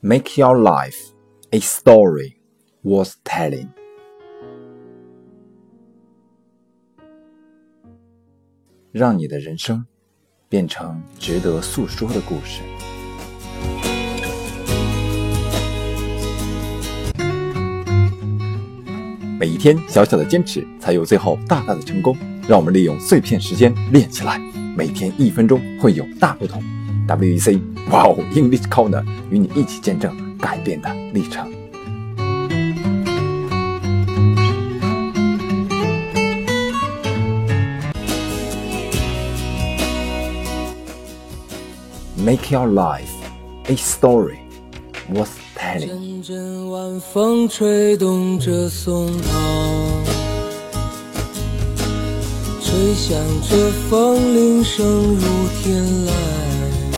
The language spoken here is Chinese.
Make your life a story worth telling。让你的人生变成值得诉说的故事。每一天小小的坚持，才有最后大大的成功。让我们利用碎片时间练起来，每天一分钟会有大不同。WEC 哇哦，English Corner 与你一起见证改变的历程。Make your life a story worth telling。阵阵晚风吹动着松涛，吹响着风铃声如天籁。